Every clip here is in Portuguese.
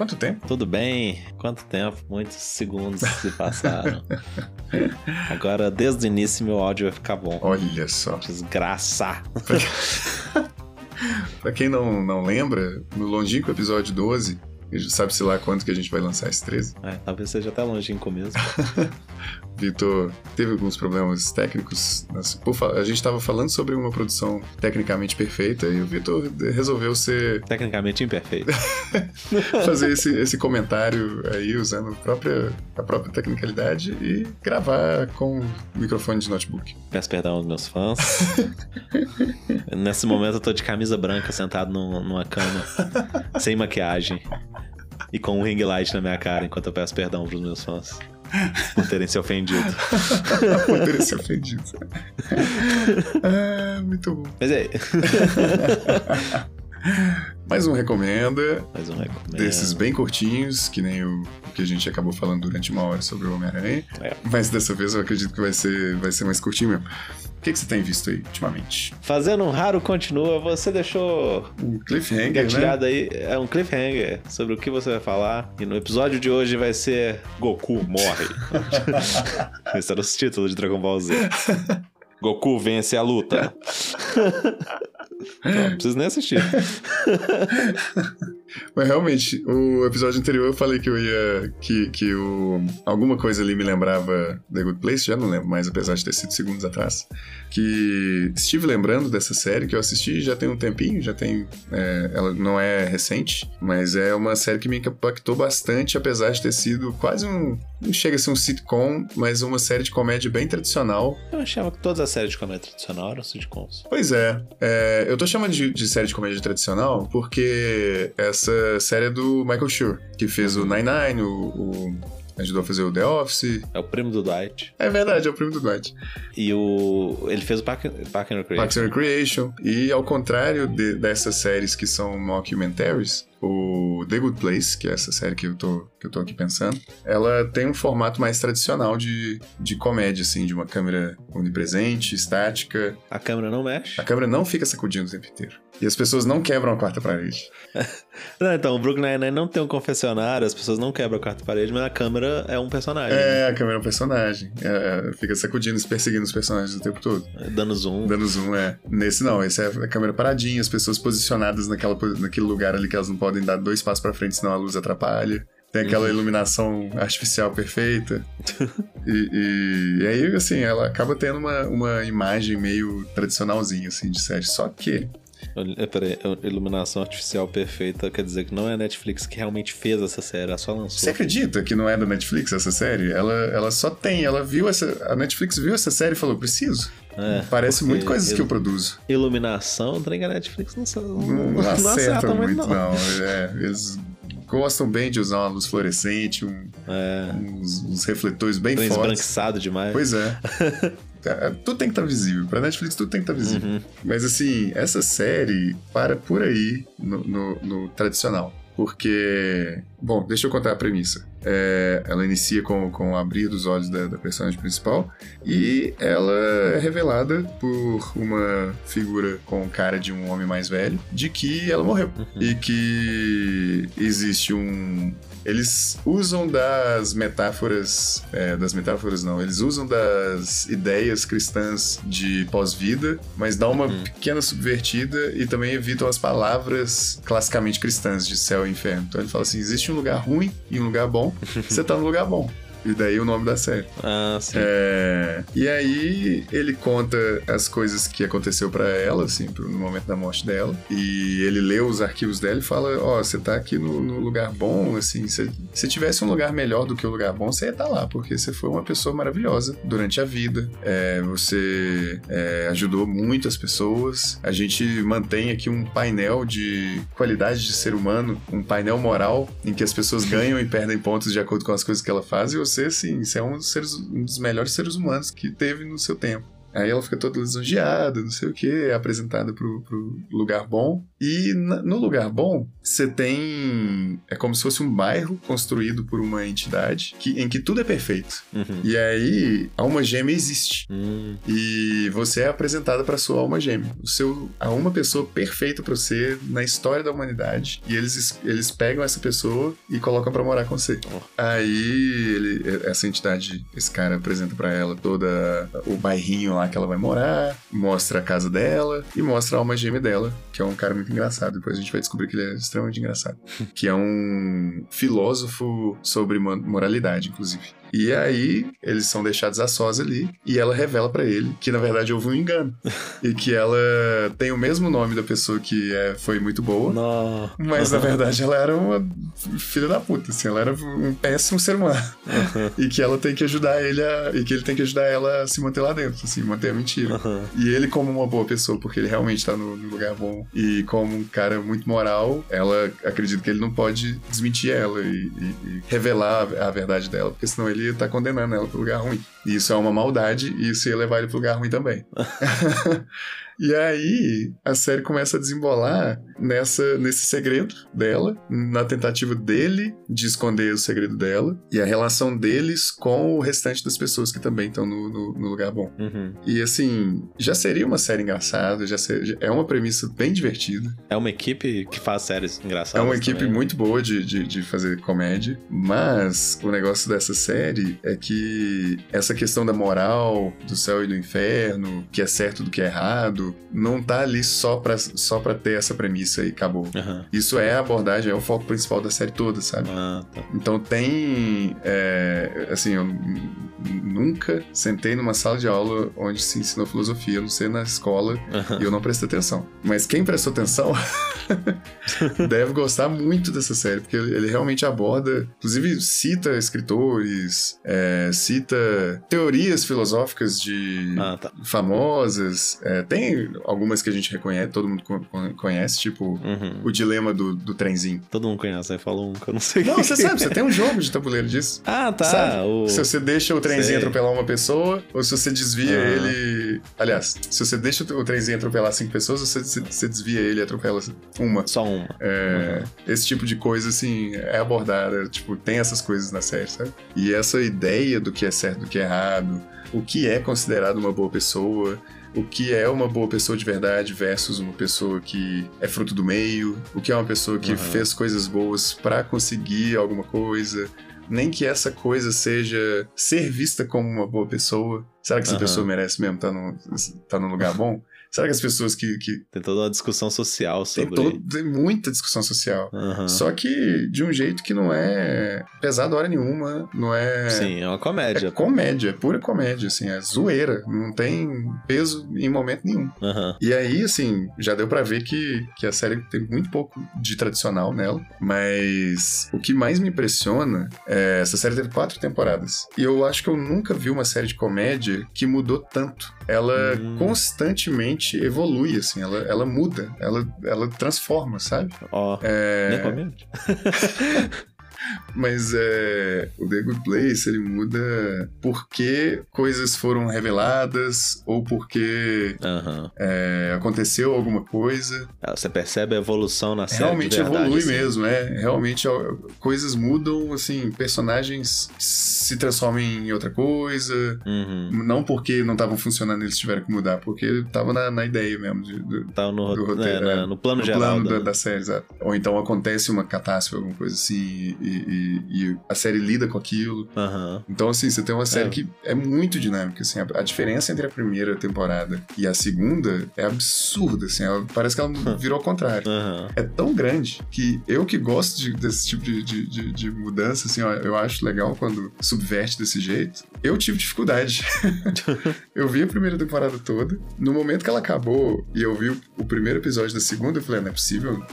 Quanto tempo? Tudo bem? Quanto tempo? Muitos segundos se passaram. Agora, desde o início, meu áudio vai ficar bom. Olha só. Desgraça. pra quem não, não lembra, no longínquo episódio 12, sabe-se lá quanto que a gente vai lançar esse 13? É, talvez seja até longínquo mesmo. Vitor teve alguns problemas técnicos. A gente estava falando sobre uma produção tecnicamente perfeita e o Vitor resolveu ser. Tecnicamente imperfeito. fazer esse, esse comentário aí usando a própria, a própria tecnicalidade e gravar com microfone de notebook. Peço perdão aos meus fãs. Nesse momento eu tô de camisa branca sentado numa cama, sem maquiagem e com um ring light na minha cara enquanto eu peço perdão pros meus fãs. Por terem se ofendido. Por terem se ofendido. ah, muito bom. Mas é. Mais um recomenda. Mais um recomenda. Desses bem curtinhos, que nem o que a gente acabou falando durante uma hora sobre o Homem-Aranha. É. Mas dessa vez eu acredito que vai ser, vai ser mais curtinho mesmo. O que, que você tem visto aí ultimamente? Fazendo um raro continua, você deixou. Um cliffhanger, gatilhado né? aí. É um cliffhanger sobre o que você vai falar. E no episódio de hoje vai ser Goku morre. Esse era o título de Dragon Ball Z. Goku vence a luta. não, não preciso nem assistir. Mas realmente, o episódio anterior eu falei que eu ia. que, que o, alguma coisa ali me lembrava The Good Place, já não lembro mais, apesar de ter sido segundos atrás. Que estive lembrando dessa série que eu assisti já tem um tempinho, já tem. É, ela não é recente, mas é uma série que me impactou bastante, apesar de ter sido quase um. Não chega a ser um sitcom, mas uma série de comédia bem tradicional. Eu achava que todas as séries de comédia tradicional eram sitcoms. Pois é. é eu tô chamando de, de série de comédia tradicional porque essa essa série é do Michael Schur, que fez o Nine Nine, o, o ajudou a fazer o The Office. É o primo do Dwight. É verdade, é o primo do Dwight. E o. Ele fez o Park, Park and Recreation. Parks and Recreation. E ao contrário de, dessas séries que são mockumentaries, o The Good Place, que é essa série que eu tô, que eu tô aqui pensando, ela tem um formato mais tradicional de, de comédia, assim, de uma câmera onipresente, estática. A câmera não mexe? A câmera não fica sacudindo o tempo inteiro. E as pessoas não quebram a quarta parede. não, então, o Brooklyn Nine-Nine não tem um confessionário, as pessoas não quebram a quarta parede, mas a câmera é um personagem. É, né? a câmera é um personagem. É, fica sacudindo, perseguindo os personagens o tempo todo. Dando zoom. Dando zoom, é. Nesse não, esse é a câmera paradinha, as pessoas posicionadas naquela, naquele lugar ali que elas não podem podem dar dois passos para frente, senão a luz atrapalha. Tem aquela uhum. iluminação artificial perfeita. e, e, e, aí, assim, ela acaba tendo uma, uma imagem meio tradicionalzinha, assim, de série. Só que... É, peraí, iluminação artificial perfeita quer dizer que não é a Netflix que realmente fez essa série, ela só lançou. Você acredita que não é da Netflix essa série? Ela, ela só tem, ela viu essa... A Netflix viu essa série e falou, preciso. É, Parece muito coisas que eu produzo. Iluminação, trem a Netflix não, não, não, não acerta, muito, não. não. É, eles gostam bem de usar uma luz fluorescente, um, é. uns, uns, refletores bem Trem fortes. esbranquiçado demais. Pois é. é. tudo tem que estar tá visível. Pra Netflix tudo tem que estar tá visível. Uhum. Mas assim, essa série para por aí no, no, no tradicional. Porque. Bom, deixa eu contar a premissa. É, ela inicia com, com o abrir dos olhos da, da, personagem principal e ela é revelada por uma figura com cara de um homem mais velho de que ela morreu uhum. e que existe um eles usam das metáforas, é, das metáforas não, eles usam das ideias cristãs de pós-vida, mas dá uma uhum. pequena subvertida e também evitam as palavras classicamente cristãs de céu e inferno. Então ele fala assim: existe um lugar ruim e um lugar bom, você tá no lugar bom. E daí o nome da série. Ah, sim. É... E aí ele conta as coisas que aconteceu para ela, assim, no momento da morte dela. E ele lê os arquivos dela e fala: Ó, oh, você tá aqui no, no, lugar bom, assim. Se, se tivesse um lugar melhor do que o lugar bom, você ia estar tá lá, porque você foi uma pessoa maravilhosa durante a vida. É, você é, ajudou muitas pessoas. A gente mantém aqui um painel de qualidade de ser humano, um painel moral em que as pessoas ganham e perdem pontos de acordo com as coisas que ela faz. E você você, assim, você é um dos, seres, um dos melhores seres humanos que teve no seu tempo. Aí ela fica toda lisonjeada, não sei o que, é apresentada pro, pro lugar bom. E no lugar bom, você tem. É como se fosse um bairro construído por uma entidade que, em que tudo é perfeito. Uhum. E aí, a alma gêmea existe. Hum, E você é apresentada para sua alma gêmea. O seu, a uma pessoa perfeita para você na história da humanidade. E eles, es- eles pegam essa pessoa e colocam para morar com você. Oh. Aí ele- essa entidade, esse cara apresenta para ela toda o bairrinho lá que ela vai morar, mostra a casa dela e mostra a alma gêmea dela, que é um cara muito engraçado. Depois a gente vai descobrir que ele é extremamente engraçado. que é um filósofo sobre mo- moralidade, inclusive. E aí, eles são deixados a sós ali, e ela revela pra ele que, na verdade, houve um engano. e que ela tem o mesmo nome da pessoa que é, foi muito boa, nó. mas, na verdade, ela era uma filha da puta, assim, ela era um péssimo ser humano. e que ela tem que ajudar ele a... e que ele tem que ajudar ela a se manter lá dentro, assim, manter a mentira. E ele, como uma boa pessoa, porque ele realmente tá no, no lugar bom, e como um cara muito moral, ela acredita que ele não pode desmentir ela e, e- e revelar a, a verdade dela, porque senão ele ia estar condenando ela pro lugar ruim. E isso é uma maldade, e isso ia levar ele pro lugar ruim também. E aí, a série começa a desembolar nessa, nesse segredo dela, na tentativa dele de esconder o segredo dela, e a relação deles com o restante das pessoas que também estão no- no- no lugar bom. Uhum. E assim, já seria uma série engraçada, já ser- é uma premissa bem divertida. É uma equipe que faz séries É engraçadas. uma equipe também. muito boa de, de, de fazer comédia, mas o negócio dessa série é que essa questão da moral, do céu e do inferno, que é certo do que é errado, não tá ali só pra, só pra ter essa premissa e acabou. Aham. Isso é a abordagem, é o foco principal da série toda, sabe? Ah, tá. Então tem. é, assim, eu nunca sentei numa sala de aula onde se ensinou filosofia, não ser na escola, e eu não prestei atenção. Mas quem prestou atenção deve gostar muito dessa série, porque ele realmente aborda, inclusive cita escritores, é, cita teorias filosóficas de Ah, tá. famosas. é, tem algumas que a gente reconhece, todo mundo co- co- conhece, tipo Uhum. o dilema do, do trenzinho. Todo mundo conhece, aí falou um que eu não sei Não, você sabe, você tem um jogo de tabuleiro disso. Ah, tá. Sabe? O... Se você deixa o trenzinho Sei. atropelar uma pessoa, ou se você desvia Aham. ele. Aliás, se você deixa o trenzinho atropelar cinco pessoas, você, você desvia ele e atropela uma. Só uma. É, Esse tipo de coisa, assim, é abordada. Tipo, tem essas coisas na série, sabe? E essa ideia do que é certo e do que é errado, o que é considerado uma boa pessoa. O que é uma boa pessoa de verdade versus uma pessoa que é fruto do meio, o que é uma pessoa que Aham. fez coisas boas pra conseguir alguma coisa, nem que essa coisa seja ser vista como uma boa pessoa. Será que essa Aham. pessoa merece mesmo estar no, tá num lugar bom? Será que as pessoas que, que Tem toda uma discussão social tem, sobre. todo, tem muita discussão social. Aham. Só que de um jeito que não é pesado hora nenhuma, não é. Sim, é uma comédia. É comédia, é pura comédia, assim, é zoeira, não tem peso em momento nenhum. Aham. E aí, assim, já deu pra ver que, que a série tem muito pouco de tradicional nela, mas o que mais me impressiona é essa série teve quatro temporadas. E eu acho que eu nunca vi uma série de comédia que mudou tanto. Ela Hum. constantemente evolui, assim, ela, ela muda, ela, ela transforma, sabe? Ó. É, Nem. Mas é, o The Good Place, ele muda porque coisas foram reveladas ou porque Aham. é, aconteceu alguma coisa. Ah, Você percebe a evolução na série. Realmente de verdade, evolui assim. mesmo, é. Realmente coisas mudam, assim, personagens se transformam em outra coisa. Uhum. Não porque não estavam funcionando eles tiveram que mudar, porque tava na, na ideia mesmo de- do, Tá no, do ro- roteiro, é, é. na- no plano no geral. plano da- da, da série, exato. Ou então acontece uma catástrofe, alguma coisa assim, e, e- e a série lida com aquilo. Aham. Então, assim, você tem uma série É. que é muito dinâmica, assim. A, a diferença entre a primeira temporada e a segunda é absurda, assim. ela- parece que ela virou ao contrário. Aham. É tão grande que eu que gosto de- desse tipo de, de, de- de mudança, assim, ó, eu acho legal quando subverte desse jeito. Eu tive dificuldade. eu vi a primeira temporada toda. No momento que ela acabou e eu vi o, o primeiro episódio da segunda, eu falei, "Ah, não é possível.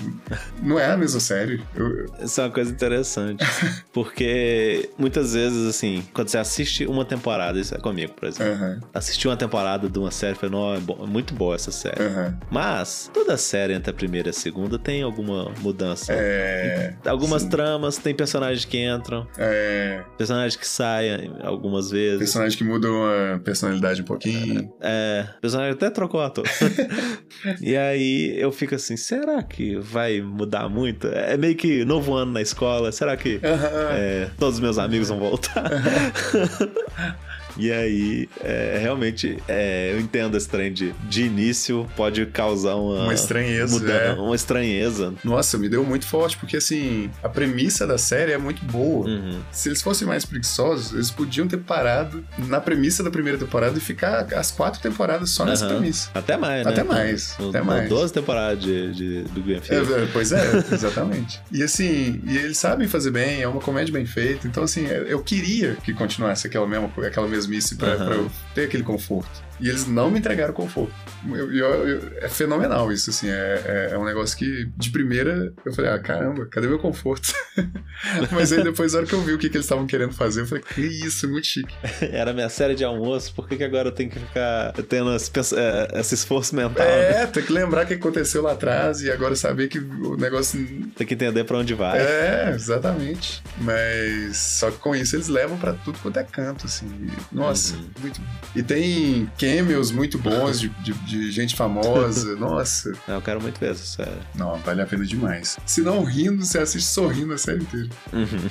Não é a mesma série. Eu- Isso é uma coisa interessante. Porque muitas vezes, assim, quando você assiste uma temporada, isso é comigo, por exemplo. Aham. Assistir uma temporada de uma série e falei, é, é muito boa essa série. Aham. Mas toda série entre a primeira e a segunda tem alguma mudança. É. Algumas sim. tramas, tem personagens que entram, É. personagens que saem algumas vezes. Personagem que muda uma personalidade um pouquinho. É, o personagem até trocou ator. e aí eu fico assim, será que vai mudar muito? É meio que novo ano na escola, será que Aham. é, todos os meus amigos vão voltar? E aí, é, realmente, é, eu entendo esse trem de, de início pode causar uma, Uma estranheza, muda- é. uma estranheza. Nossa, me deu muito forte, porque assim, a premissa da série é muito boa. Uhum. Se eles fossem mais preguiçosos, eles podiam ter parado na premissa da primeira temporada e ficar as quatro temporadas só nessa Aham. premissa. Até mais, né? Até mais, No- até mais. 12 temporadas de, de- do Greenfield. É, é, pois é, exatamente. E assim, e eles sabem fazer bem, é uma comédia bem feita. Então, assim, eu eu queria que continuasse aquela, mesma, aquela mesmice Aham. pra eu ter aquele conforto. E eles não me entregaram conforto. Eu- eu- eu- é fenomenal isso, assim. É, é- é um negócio que, de primeira, eu falei, ah, caramba, cadê meu conforto? Mas aí depois, na hora que eu vi o que, que eles estavam querendo fazer, eu falei, que isso, é muito chique. Era minha série de almoço, por que, que agora eu tenho que ficar tendo esse, é, esse esforço mental? né? É, tem que lembrar o que aconteceu lá atrás e agora saber que o negócio Tem que entender pra onde vai. É, exatamente. Mas só que com isso eles levam pra tudo quanto é canto, assim. Nossa, Uhum. muito. E tem cameos muito bons de, de, de gente famosa. Nossa, Não, eu quero muito ver essa série. não, vale a pena demais. Se não rindo, você assiste sorrindo a série inteira. Uhum.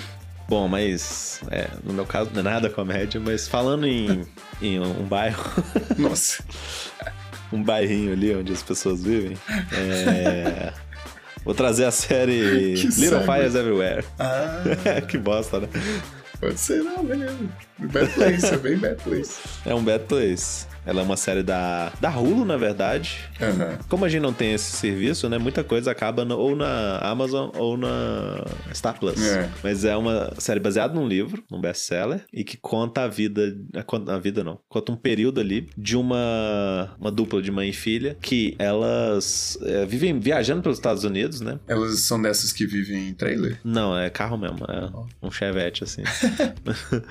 Bom, mas é, no meu caso não é nada comédia, mas falando em, em um bairro, Nossa. um bairrinho ali onde as pessoas vivem, é, vou trazer a série Que Little saco. Fires Everywhere. Ah, que bosta, né? pode ser, não, beleza. Bad Place, é bem Bad Place. É um Bad Place. Ela é uma série da, da Hulu, na verdade. Aham. Como a gente não tem esse serviço, né? Muita coisa acaba no- ou na Amazon ou na Star Plus. É. Mas é uma série baseada num livro, num best-seller, e que conta a vida. A, conta- a vida não. Conta um período ali de uma, uma dupla de mãe e filha que elas é, vivem viajando pelos Estados Unidos, né? Elas são dessas que vivem em trailer? Não, é carro mesmo, é um chevette, assim.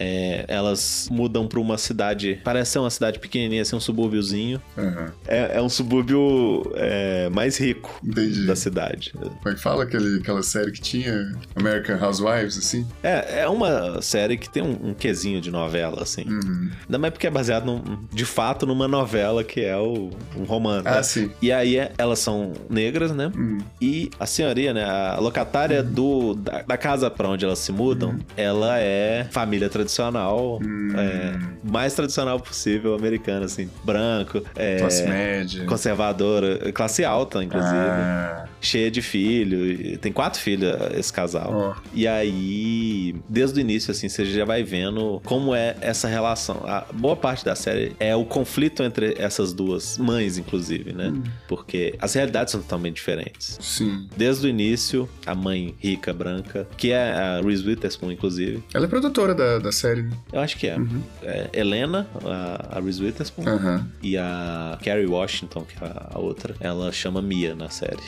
É, elas mudam pra uma cidade, parece ser uma cidade pequenininha, assim, um subúrbiozinho. Aham. É, é um subúrbio é, mais rico Entendi. da cidade. Como é que fala aquele, aquela série que tinha American Housewives, assim? É, é uma série que tem um, um quesinho de novela, assim. Uhum. Ainda mais porque é baseado, num- de fato, numa novela que é o, um romance. Ah, né? sim. E aí é- elas são negras, né? Hum. E a senhoria, né? A locatária do, da, da casa pra onde elas se mudam, ela é família tradicional, Hum. é, mais tradicional possível, americana, assim. Branco, é, Classe média. conservadora, classe alta, inclusive. Ah, Cheia de filho. Tem quatro filhos esse casal. ó. E aí, desde o início, assim, você já vai vendo como é essa relação. A boa parte da série é o conflito entre essas duas mães, inclusive, né? Porque as realidades são totalmente diferentes. Sim. Desde o início, a mãe rica, branca, que é a Reese Witherspoon, inclusive. Ela é produtora da, da série, né? Eu acho que é. É Helena, a, a Reese Witherspoon, Aham, e a Carrie Washington, que é a outra, ela chama Mia na série.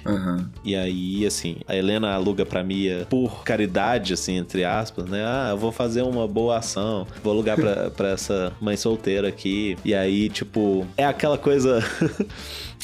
E aí, assim, a Helena aluga pra Mia por caridade, assim, entre aspas, né? Ah, eu vou fazer uma boa ação, vou alugar pra, pra essa mãe solteira aqui. E aí, tipo, é aquela coisa.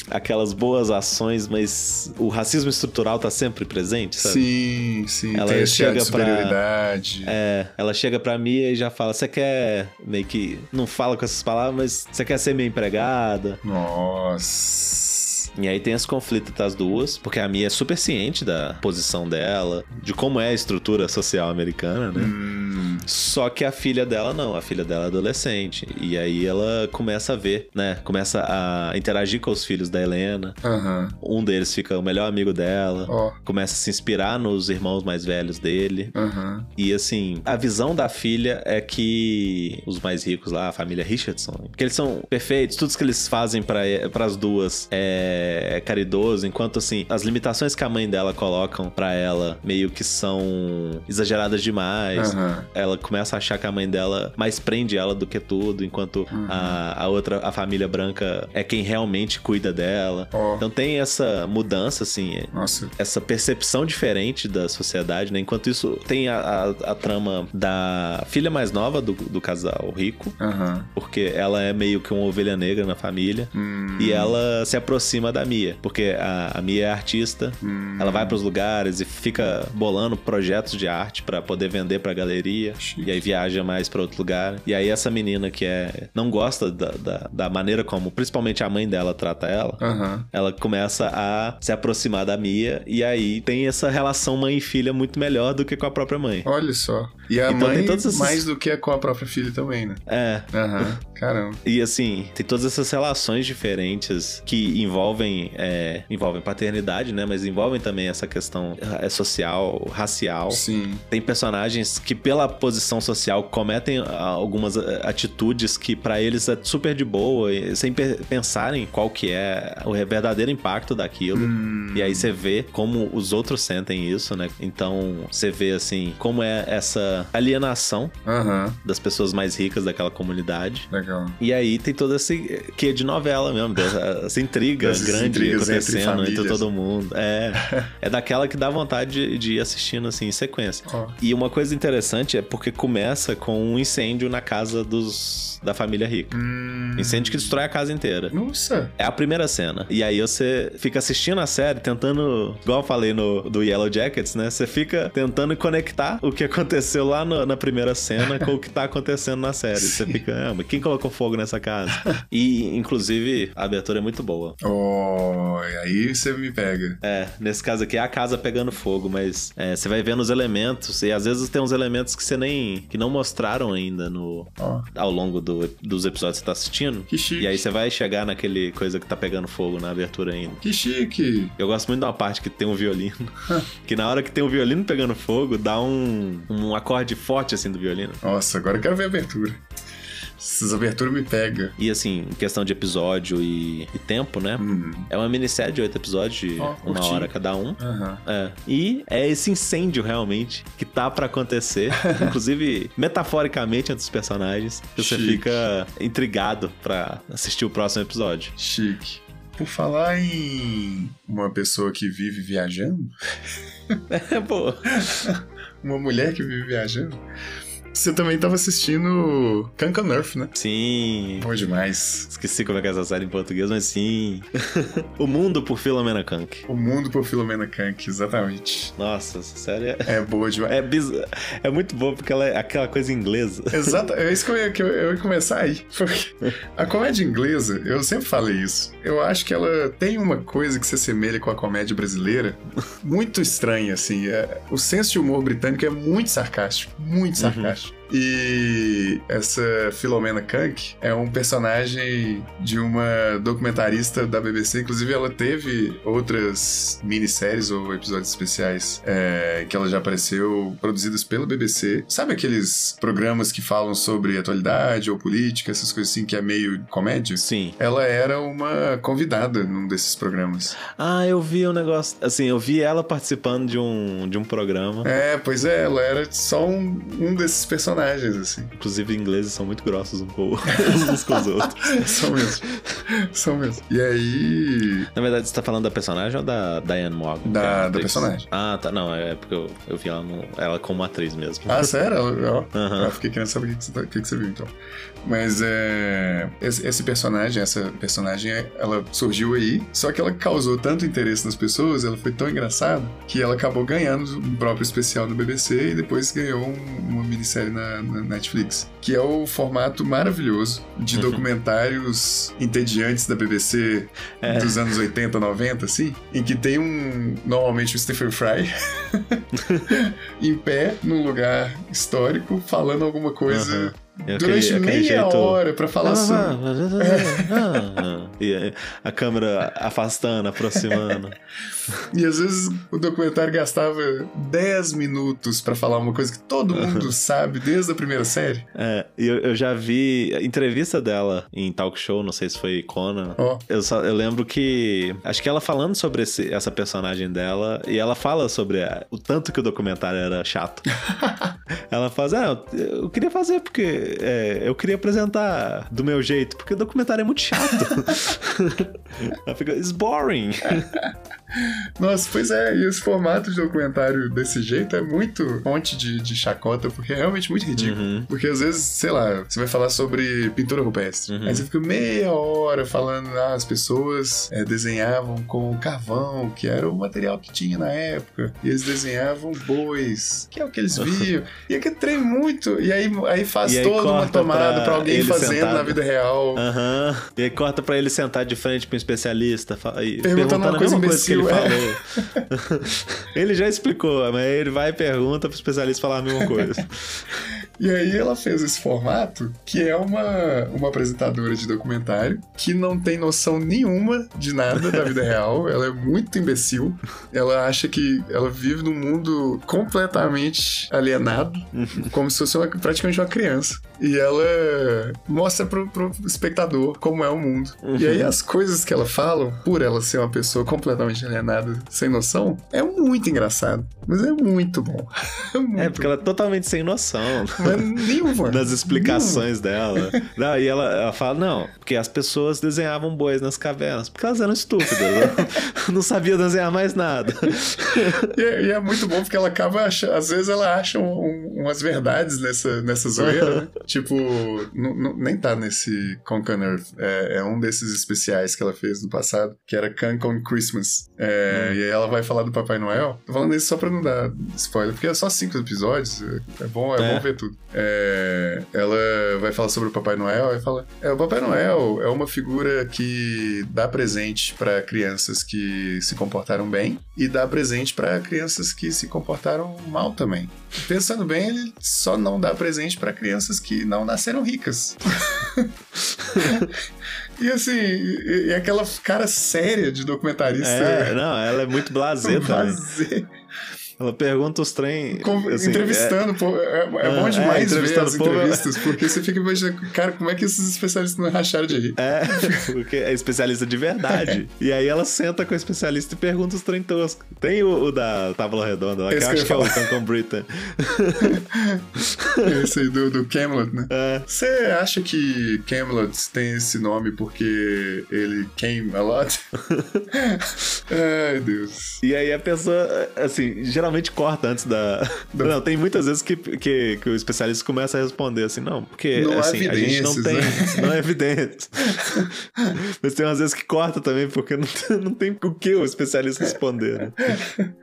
aquelas boas ações, mas o racismo estrutural tá sempre presente, sabe? Sim, sim. Ela Tem esse chega pra- superioridade. É, ela chega pra Mia e já fala: Você quer. Meio que. Não fala com essas palavras, mas você quer ser minha empregada? Nossa. E aí tem esse conflito das duas, porque a Mia é super ciente da posição dela, de como é a estrutura social americana, né? Hum, Só que a filha dela não, a filha dela é adolescente. E aí ela começa a ver, né? Começa a interagir com os filhos da Helena. Aham. Um deles fica o melhor amigo dela. Ó. Começa a se inspirar nos irmãos mais velhos dele. Aham. E assim, a visão da filha é que os mais ricos lá, a família Richardson, que eles são perfeitos, tudo que eles fazem para as duas é, é caridoso, enquanto assim, as limitações que a mãe dela colocam pra ela meio que são exageradas demais. Aham. Ela começa a achar que a mãe dela mais prende ela do que tudo, enquanto a, a outra, a família branca, é quem realmente cuida dela. Ó. Então tem essa mudança, assim, Nossa. essa percepção diferente da sociedade, né? Enquanto isso, tem a, a- a trama da filha mais nova do, do casal rico, Aham. porque ela é meio que uma ovelha negra na família. Hum, E ela se aproxima da Mia, porque a, a Mia é artista, hum, ela vai pros lugares e fica bolando projetos de arte pra poder vender pra galeria. Chique. E aí viaja mais pra outro lugar. E aí essa menina que é não gosta da, da, da maneira como, principalmente a mãe dela trata ela, Aham. ela começa a se aproximar da Mia e aí tem essa relação mãe e filha muito melhor do que com a própria mãe. Olha só. E a Então mãe esses- mais do que com a própria filha também, né? É. Aham. Caramba. E assim, tem todas essas relações diferentes que envolvem é, envolvem paternidade, né? Mas envolvem também essa questão é, social, racial. Sim. Tem personagens que, pela posição social, cometem ah, algumas ah, atitudes que pra eles é super de boa, sem pe- pensarem qual que é o verdadeiro impacto daquilo. Hum, E aí você vê como os outros sentem isso, né? Então você vê assim como é essa alienação Aham. das pessoas mais ricas daquela comunidade. Legal. E aí tem todo esse que de novela mesmo, essa intriga grande intrigas entre acontecendo entre, famílias. todo mundo. É, é daquela que dá vontade de, de ir assistindo assim em sequência. Ó. E uma coisa interessante é porque começa com um incêndio na casa dos da família rica. Hum, Incêndio que destrói a casa inteira. Nossa. É a primeira cena. E aí você fica assistindo a série, tentando, igual eu falei no do Yellow Jackets, né? Você fica tentando conectar o que aconteceu lá no- na primeira cena com o que tá acontecendo na série. Você fica, ah, mas quem colocou fogo nessa casa? E, inclusive, a abertura é muito boa. Oh, e aí você me pega. É, nesse caso aqui é a casa pegando fogo, mas é, você vai vendo os elementos, e às vezes tem uns elementos que você nem. que não mostraram ainda no. Ó. ao longo do- dos episódios que você tá assistindo. Que chique. E aí você vai chegar naquele coisa que tá pegando fogo na abertura ainda. Que chique. Eu gosto muito de uma parte que tem um violino. que na hora que tem o violino pegando fogo, dá um, um acorde forte assim do violino. Nossa, agora eu quero ver a abertura. Essas aberturas me pegam. E assim, em questão de episódio e, e tempo, né? Hum. É uma minissérie de oito episódios, de Ó, uma curtinho. hora cada um. Aham. É. E é esse incêndio realmente que tá pra acontecer, inclusive metaforicamente entre os personagens, que você fica intrigado pra assistir o próximo episódio. Chique. Por falar em uma pessoa que vive viajando, É, pô. uma mulher que vive viajando, você também tava assistindo Kankan Earth, né? Sim. Bom demais. Esqueci como é que é essa série em português, mas sim. o Mundo por Philomena Kank. O Mundo por Filomena Kank, exatamente. Nossa, essa série é, É boa demais. é, biz... é muito boa porque ela é aquela coisa inglesa. Exato, é isso que eu ia, que eu- eu ia começar aí. Porque a comédia inglesa, eu sempre falei isso. Eu acho que ela tem uma coisa que se assemelha com a comédia brasileira, muito estranha, assim. É- o senso de humor britânico é muito sarcástico, muito sarcástico. E essa Filomena Kank é um personagem de uma documentarista da BBC. Inclusive, ela teve outras minisséries ou episódios especiais é, que ela já apareceu, produzidas pela BBC. Sabe aqueles programas que falam sobre atualidade ou política, essas coisas assim, que é meio comédia? Sim. Ela era uma convidada num desses programas. Ah, eu vi um negócio. Assim, eu vi ela participando de um, de um programa. É, pois é, ela era só um, um desses personagens, assim. Inclusive, ingleses são muito grossos um com, uns com os outros. São mesmo. São mesmo. E aí. Na verdade, você tá falando da personagem ou da Diane Morgan? Da- é da personagem. Ah, tá. Não, é porque eu, eu vi ela, no- ela como atriz mesmo. Ah, sério? Ó, Aham. Eu fiquei querendo saber o que, que você, tá- o que você viu, então. Mas é. Esse, esse personagem, essa personagem, ela surgiu aí, só que ela causou tanto interesse nas pessoas, ela foi tão engraçada, que ela acabou ganhando um próprio especial da BBC e depois ganhou um- uma minissérie na, na Netflix. Que é o formato maravilhoso de documentários entediantes da BBC É. dos anos 80, 90, assim, em que tem um. Normalmente o Stephen Fry em pé num lugar histórico falando alguma coisa Aham. É durante aquele- aquele meia jeito- hora pra falar sobre. E a câmera afastando, aproximando. E às vezes o documentário gastava 10 minutos pra falar uma coisa que todo mundo sabe desde a primeira série. É, e eu, eu já vi a entrevista dela em talk show, não sei se foi Conan. Ó. Eu, só, eu lembro que. Acho que ela falando sobre esse- essa personagem dela, e ela fala sobre a- o tanto que o documentário era chato. ela faz, ah, eu, eu queria fazer porque é, eu queria apresentar do meu jeito, porque o documentário é muito chato. ela fica, it's boring. Nossa, pois é, e esse formato de documentário desse jeito é muito fonte de, de chacota, porque é realmente muito ridículo. Uhum. Porque às vezes, sei lá, você vai falar sobre pintura rupestre. Uhum. Aí você fica meia hora falando, ah, as pessoas é, desenhavam com carvão, que era o material que tinha na época. E eles desenhavam bois, que é o que eles viam. e aquele trem muito. E aí, aí faz E aí toda uma tomada pra pra alguém fazendo sentado. na vida real. Aham. E aí corta pra ele sentar de frente pra um especialista e Perguntando perguntando uma a coisa mesma coisa que ele falou. ele já explicou, mas ele vai e pergunta pro especialista falar a mesma coisa. E aí ela fez esse formato, que é uma, uma apresentadora de documentário que não tem noção nenhuma de nada da vida real. Ela é muito imbecil. Ela acha que ela vive num mundo completamente alienado, como se fosse uma- praticamente uma criança. E ela mostra pro, pro espectador como é o mundo. E aí as coisas que ela fala, por ela ser uma pessoa completamente alienada, sem noção, é muito engraçado. Mas é muito bom. É muito É, porque ela é totalmente sem noção nenhuma. das explicações dela. Não, e ela, ela fala, não, porque as pessoas desenhavam bois nas cavernas, porque elas eram estúpidas. não- não sabia desenhar mais nada. E é, e é muito bom porque ela acaba achando. Às vezes ela acha um- um- umas verdades nessa, nessa zoeira, né? Tipo, nem tá nesse Concan Earth. É, é um desses especiais que ela fez no passado, que era Cancun Christmas. É, E aí ela vai falar do Papai Noel. Tô falando isso só pra não dar spoiler, porque é só cinco episódios. É é bom, é, É. bom ver tudo. É, ela vai falar sobre o Papai Noel e fala: é, o Papai Noel é uma figura que dá presente pra crianças que se comportaram bem e dá presente pra crianças que se comportaram mal também. Pensando bem, ele só não dá presente pra crianças que não nasceram ricas. e assim, e, e aquela cara séria de documentarista. É, não, ela é muito blasé também. Ela pergunta os trem. com- assim, entrevistando, pô, é, é Ah, bom é, demais ver entrevistando as o povo. entrevistas, porque você fica imaginando, cara, como é que esses especialistas não racharam de rir? É, porque é especialista de verdade. E aí ela senta com o especialista e pergunta os trem toscos. Tem o, o da Tábula Redonda lá, que eu que eu acho que é o. Cancun Britain. Esse aí do, do Camelot, né? É. Você acha que Camelot tem esse nome porque ele came a lot? Ai, Deus. E aí a pessoa, assim, geralmente corta antes da. Não, tem muitas vezes que, que, que o especialista começa a responder assim, não, porque Não assim, a gente não tem. evidências, Não é evidência. Mas tem umas vezes que corta também, porque não tem, não tem o que o especialista responder, né?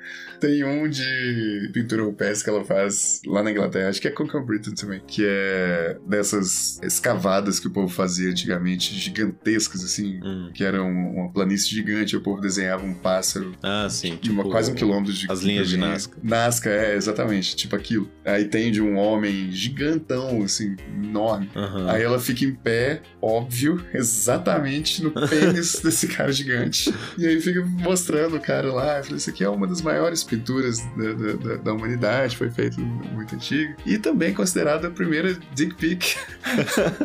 Tem um de pintura rupestre que ela faz lá na Inglaterra, acho que é Concan Britain também, que é dessas escavadas que o povo fazia antigamente, gigantescas, assim, Hum. que era um- uma planície gigante, o povo desenhava um pássaro Ah, sim. de uma, tipo, quase um quilômetro de as linhas de. Nazca. Nazca, é, exatamente, tipo aquilo. Aí tem de um homem gigantão, assim, enorme. Aham. Aí ela fica em pé, óbvio, exatamente no pênis desse cara gigante. E aí fica mostrando o cara lá. Eu falei, isso aqui é uma das maiores pinturas da, da, da- da humanidade, foi feito muito antigo. E também considerada a primeira dick pic.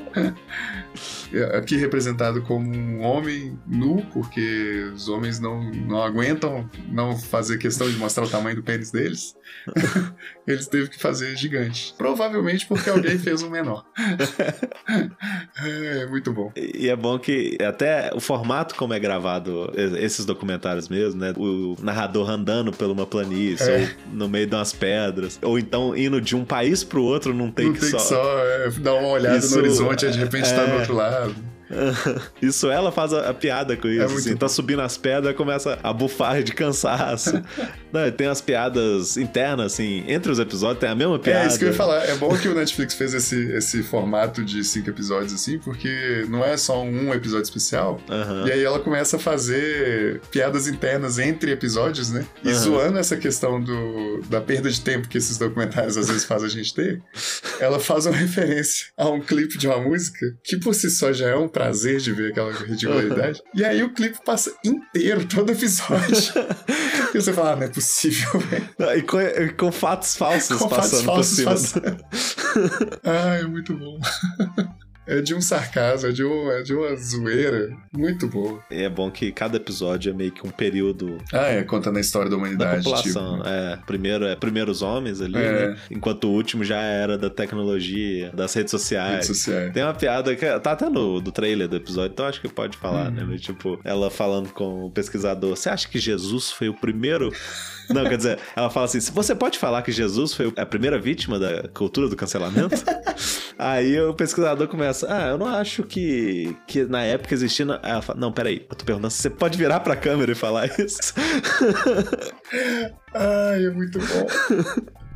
É, Aqui representado como um homem nu, porque os homens não, não aguentam não fazer questão de mostrar o tamanho do pênis deles. Eles teve que fazer gigante. Provavelmente porque alguém fez um menor. É, muito bom. E é bom que até o formato como é gravado esses documentários mesmo, né? O narrador andando por uma planície, É. ou no meio de umas pedras, ou então indo de um país pro outro num take não tem só. que só é, dar uma olhada Isso, no horizonte e de repente tá é. do outro lado. Isso ela faz a, a piada com isso, É assim. Tá subindo as pedras, começa a bufar de cansaço. Não, tem as piadas internas, assim. Entre os episódios tem a mesma piada. É isso que eu ia falar. É bom que o Netflix fez esse, esse formato de cinco episódios assim, porque não é só um episódio especial. Aham. E aí ela começa a fazer piadas internas entre episódios, né? E Aham. zoando essa questão do, da perda de tempo que esses documentários às vezes fazem a gente ter, ela faz uma referência a um clipe de uma música que por si só já é um prazer de ver aquela ridicularidade. E aí o clipe passa inteiro, todo episódio. e você fala, ah, não é possível, velho. E com, e com fatos falsos Com fatos passando falsos por cima. passando. ah, é muito bom. É de um sarcasmo, é de, um, é de uma zoeira muito boa. E é bom que cada episódio é meio que um período Ah, é, contando a história da da humanidade. população. tipo. É, primeiro é primeiros homens ali, É. né? Enquanto o último já era da tecnologia, das redes sociais. Redes sociais. Tem uma piada que tá até no do trailer do episódio, então acho que pode falar, Uhum. né? Mas, Tipo, ela falando com o pesquisador: Você acha que Jesus foi o primeiro? Não, quer dizer, ela fala assim: Você pode falar que Jesus foi a primeira vítima da cultura do cancelamento? Aí o pesquisador começa: Ah, eu não acho que, que na época existia. na-" Aí ela fala: Não, peraí, eu tô perguntando se você pode virar pra câmera e falar isso. Ai, é muito bom.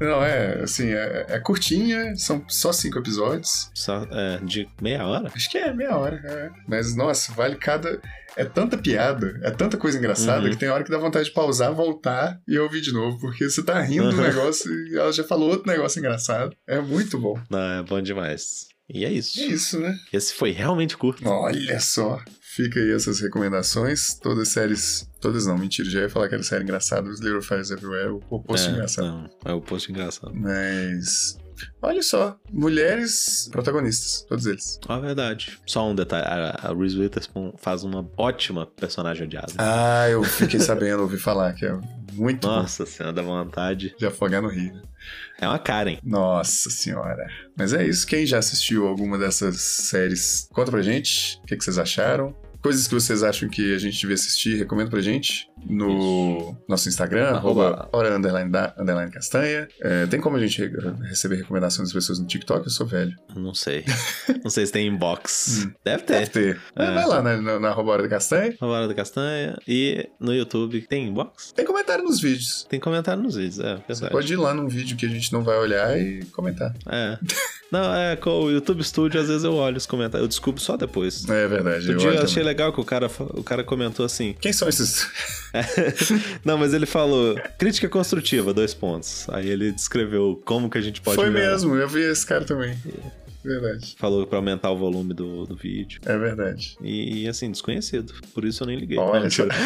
Não, é, assim, é, é curtinha, são só cinco episódios. Só é, de meia hora? Acho que é meia hora, é. Mas, nossa, vale cada. É tanta piada, é tanta coisa engraçada Uhum. que tem hora que dá vontade de pausar, voltar e ouvir de novo, porque você tá rindo do Uhum. negócio e ela já falou outro negócio engraçado. É muito bom. Não, é bom demais. E é isso. É isso, né? Esse foi realmente curto. Olha só. Fica aí essas recomendações. Todas séries. Todas não, mentira. Já ia falar que era série engraçada. Os Little Fires Everywhere, o oposto é, engraçado. Não, é o post engraçado. Mas. Olha só. Mulheres protagonistas. Todos eles. Ó, verdade. Só um detalhe: a, a Reese Witherspoon faz uma ótima personagem odiada. Ah, eu fiquei sabendo, ouvi falar que é muito bom Nossa senhora, dá vontade. de afogar no rio. É uma Karen. Nossa senhora. Mas é isso. Quem já assistiu alguma dessas séries, conta pra gente o que, que vocês acharam. Coisas que vocês acham que a gente devia assistir, recomenda pra gente no nosso Instagram, Arroba- arroba hora underline, da- underline castanha. É, tem como a gente re- receber recomendações das pessoas no TikTok? Eu sou velho. Não sei. Não sei se tem inbox. Deve Deve ter. ter. É, Vai lá né, na, na arroba hora da castanha. Na Hora da Castanha. E no YouTube tem inbox? Tem comentário nos vídeos. Tem comentário nos vídeos, é verdade. Pode ir lá num vídeo que a gente não vai olhar e comentar. É. Não, é, com o YouTube Studio, às vezes eu olho os comentários. Eu descubro só depois. É verdade. Dia eu achei também. legal que o cara, o cara comentou assim. Quem são esses? Não, mas ele falou crítica construtiva, dois pontos. Aí ele descreveu como que a gente pode Foi melhorar. mesmo, eu vi esse cara também. Verdade. Falou pra aumentar o volume do, do vídeo. É verdade. E, assim, desconhecido. Por isso eu nem liguei. Olha só.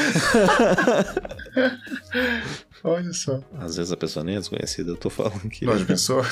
Olha só. Às vezes a pessoa nem é desconhecida, eu tô falando aqui. Não, já pensou?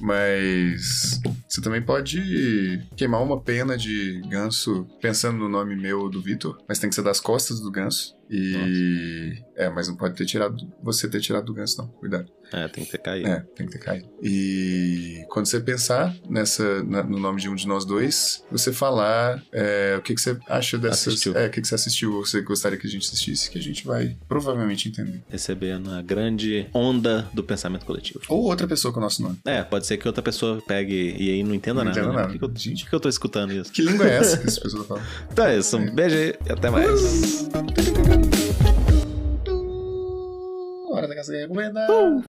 Mas você também pode queimar uma pena de ganso pensando no nome meu do Vitor, mas tem que ser das costas do ganso. E. É, mas não pode ter tirado. Você ter tirado do ganso, não. Cuidado. É, tem que ter caído. É, tem que ter caído. E quando você pensar nessa, na- no nome de um de nós dois, você falar é, o que, que você acha dessas. Assistiu. É, o que, que você assistiu ou você gostaria que a gente assistisse, que a gente vai provavelmente entender. Recebendo a grande onda do pensamento coletivo. Ou outra pessoa com o nosso nome. É, pode ser que outra pessoa pegue e aí não entenda Não nada. entenda né? nada. Por que, eu, Gente. por que eu tô escutando isso? Que língua é essa que as pessoas falam? Então é isso. Um beijo aí e até mais. Hora da casa recomendar.